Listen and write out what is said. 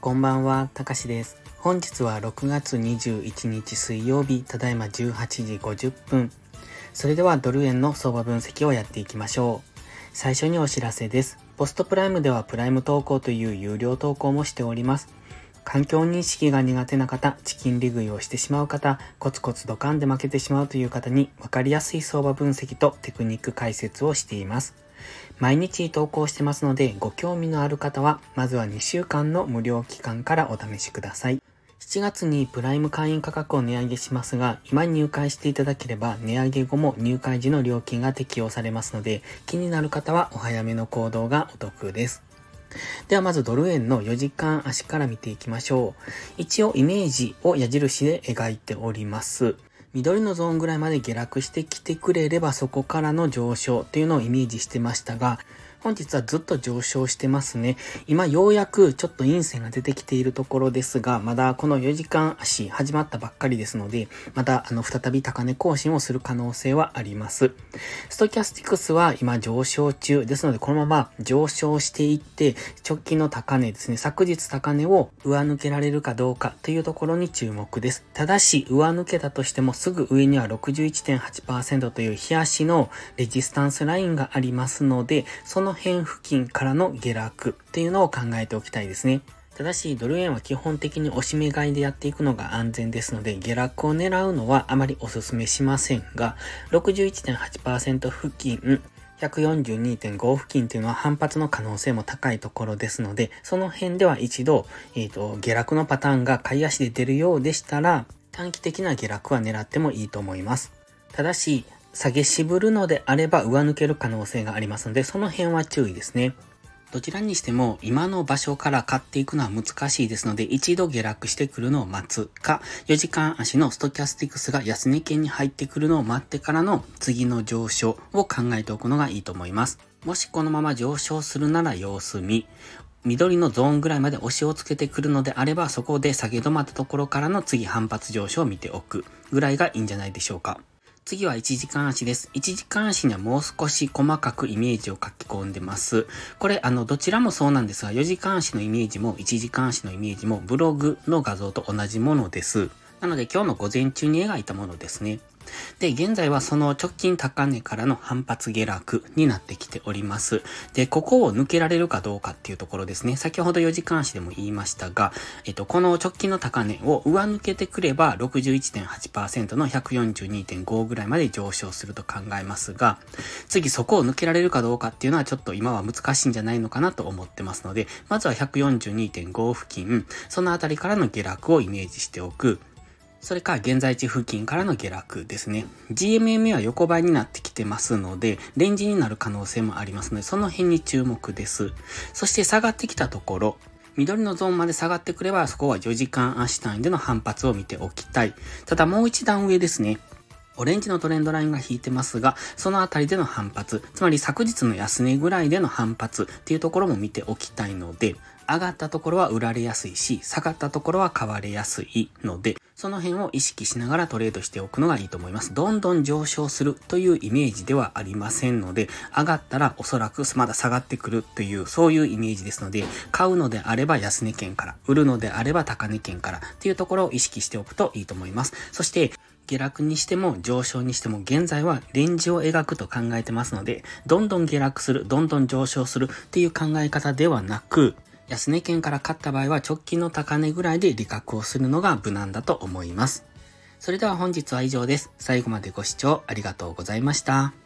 こんばんは、たかしです。本日は6月21日水曜日、ただいま18時50分。それではドル円の相場分析をやっていきましょう。最初にお知らせです。ポストプライムではプライム投稿という有料投稿もしております。環境認識が苦手な方、チキン利食いをしてしまう方、コツコツドカンで負けてしまうという方に分かりやすい相場分析とテクニック解説をしています。毎日投稿してますので、ご興味のある方は、まずは2週間の無料期間からお試しください。7月にプライム会員価格を値上げしますが、今入会していただければ、値上げ後も入会時の料金が適用されますので、気になる方はお早めの行動がお得です。ではまずドル円の4時間足から見ていきましょう。一応イメージを矢印で描いております。緑のゾーンぐらいまで下落してきてくれればそこからの上昇っていうのをイメージしてましたが、本日はずっと上昇してますね。今ようやくちょっと陰線が出てきているところですが、まだこの4時間足始まったばっかりですので、またあの再び高値更新をする可能性はあります。ストキャスティクスは今上昇中ですので、このまま上昇していって、直近の高値ですね、昨日高値を上抜けられるかどうかというところに注目です。ただし、上抜けたとしてもすぐ上には61.8%という日足のレジスタンスラインがありますので、その辺付近からの下落っていうのを考えておきたいですね。ただし、ドル円は基本的に押し目買いでやっていくのが安全ですので、下落を狙うのはあまりお勧めしませんが、61.8%付近、142.5付近というのは反発の可能性も高いところですので、その辺では一度、えっ、ー、と、下落のパターンが買い足で出るようでしたら、短期的な下落は狙ってもいいと思います。ただし、下げ渋るのであれば上抜ける可能性がありますので、その辺は注意ですね。どちらにしても今の場所から買っていくのは難しいですので、一度下落してくるのを待つか、4時間足のストキャスティクスが安値圏に入ってくるのを待ってからの次の上昇を考えておくのがいいと思います。もしこのまま上昇するなら様子見。緑のゾーンぐらいまで押しをつけてくるのであれば、そこで下げ止まったところからの次反発上昇を見ておくぐらいがいいんじゃないでしょうか。次は1時間足です。1時間足にはもう少し細かくイメージを書き込んでます。これ、あの、どちらもそうなんですが、4時間足のイメージも1時間足のイメージもブログの画像と同じものです。なので今日の午前中に描いたものですね。で、現在はその直近高値からの反発下落になってきております。で、ここを抜けられるかどうかっていうところですね。先ほど4時間足でも言いましたが、えっと、この直近の高値を上抜けてくれば61.8%の142.5ぐらいまで上昇すると考えますが、次そこを抜けられるかどうかっていうのはちょっと今は難しいんじゃないのかなと思ってますので、まずは142.5付近、そのあたりからの下落をイメージしておく。それから現在地付近からの下落ですね。GMMA は横ばいになってきてますので、レンジになる可能性もありますので、その辺に注目です。そして下がってきたところ、緑のゾーンまで下がってくれば、そこは4時間足単位での反発を見ておきたい。ただもう一段上ですね。オレンジのトレンドラインが引いてますが、そのあたりでの反発、つまり昨日の安値ぐらいでの反発っていうところも見ておきたいので、上がったところは売られやすいし、下がったところは買われやすいので、その辺を意識しながらトレードしておくのがいいと思います。どんどん上昇するというイメージではありませんので、上がったらおそらくまだ下がってくるという、そういうイメージですので、買うのであれば安値圏から、売るのであれば高値圏からっていうところを意識しておくといいと思います。そして、下落にしても上昇にしても現在はレンジを描くと考えてますので、どんどん下落する、どんどん上昇するっていう考え方ではなく、安値県から買った場合は直近の高値ぐらいで利確をするのが無難だと思います。それでは本日は以上です。最後までご視聴ありがとうございました。